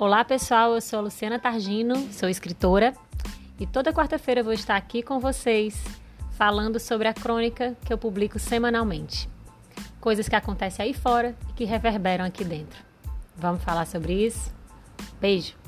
Olá pessoal, eu sou a Luciana Targino, sou escritora e toda quarta-feira vou estar aqui com vocês falando sobre a crônica que eu publico semanalmente. Coisas que acontecem aí fora e que reverberam aqui dentro. Vamos falar sobre isso? Beijo!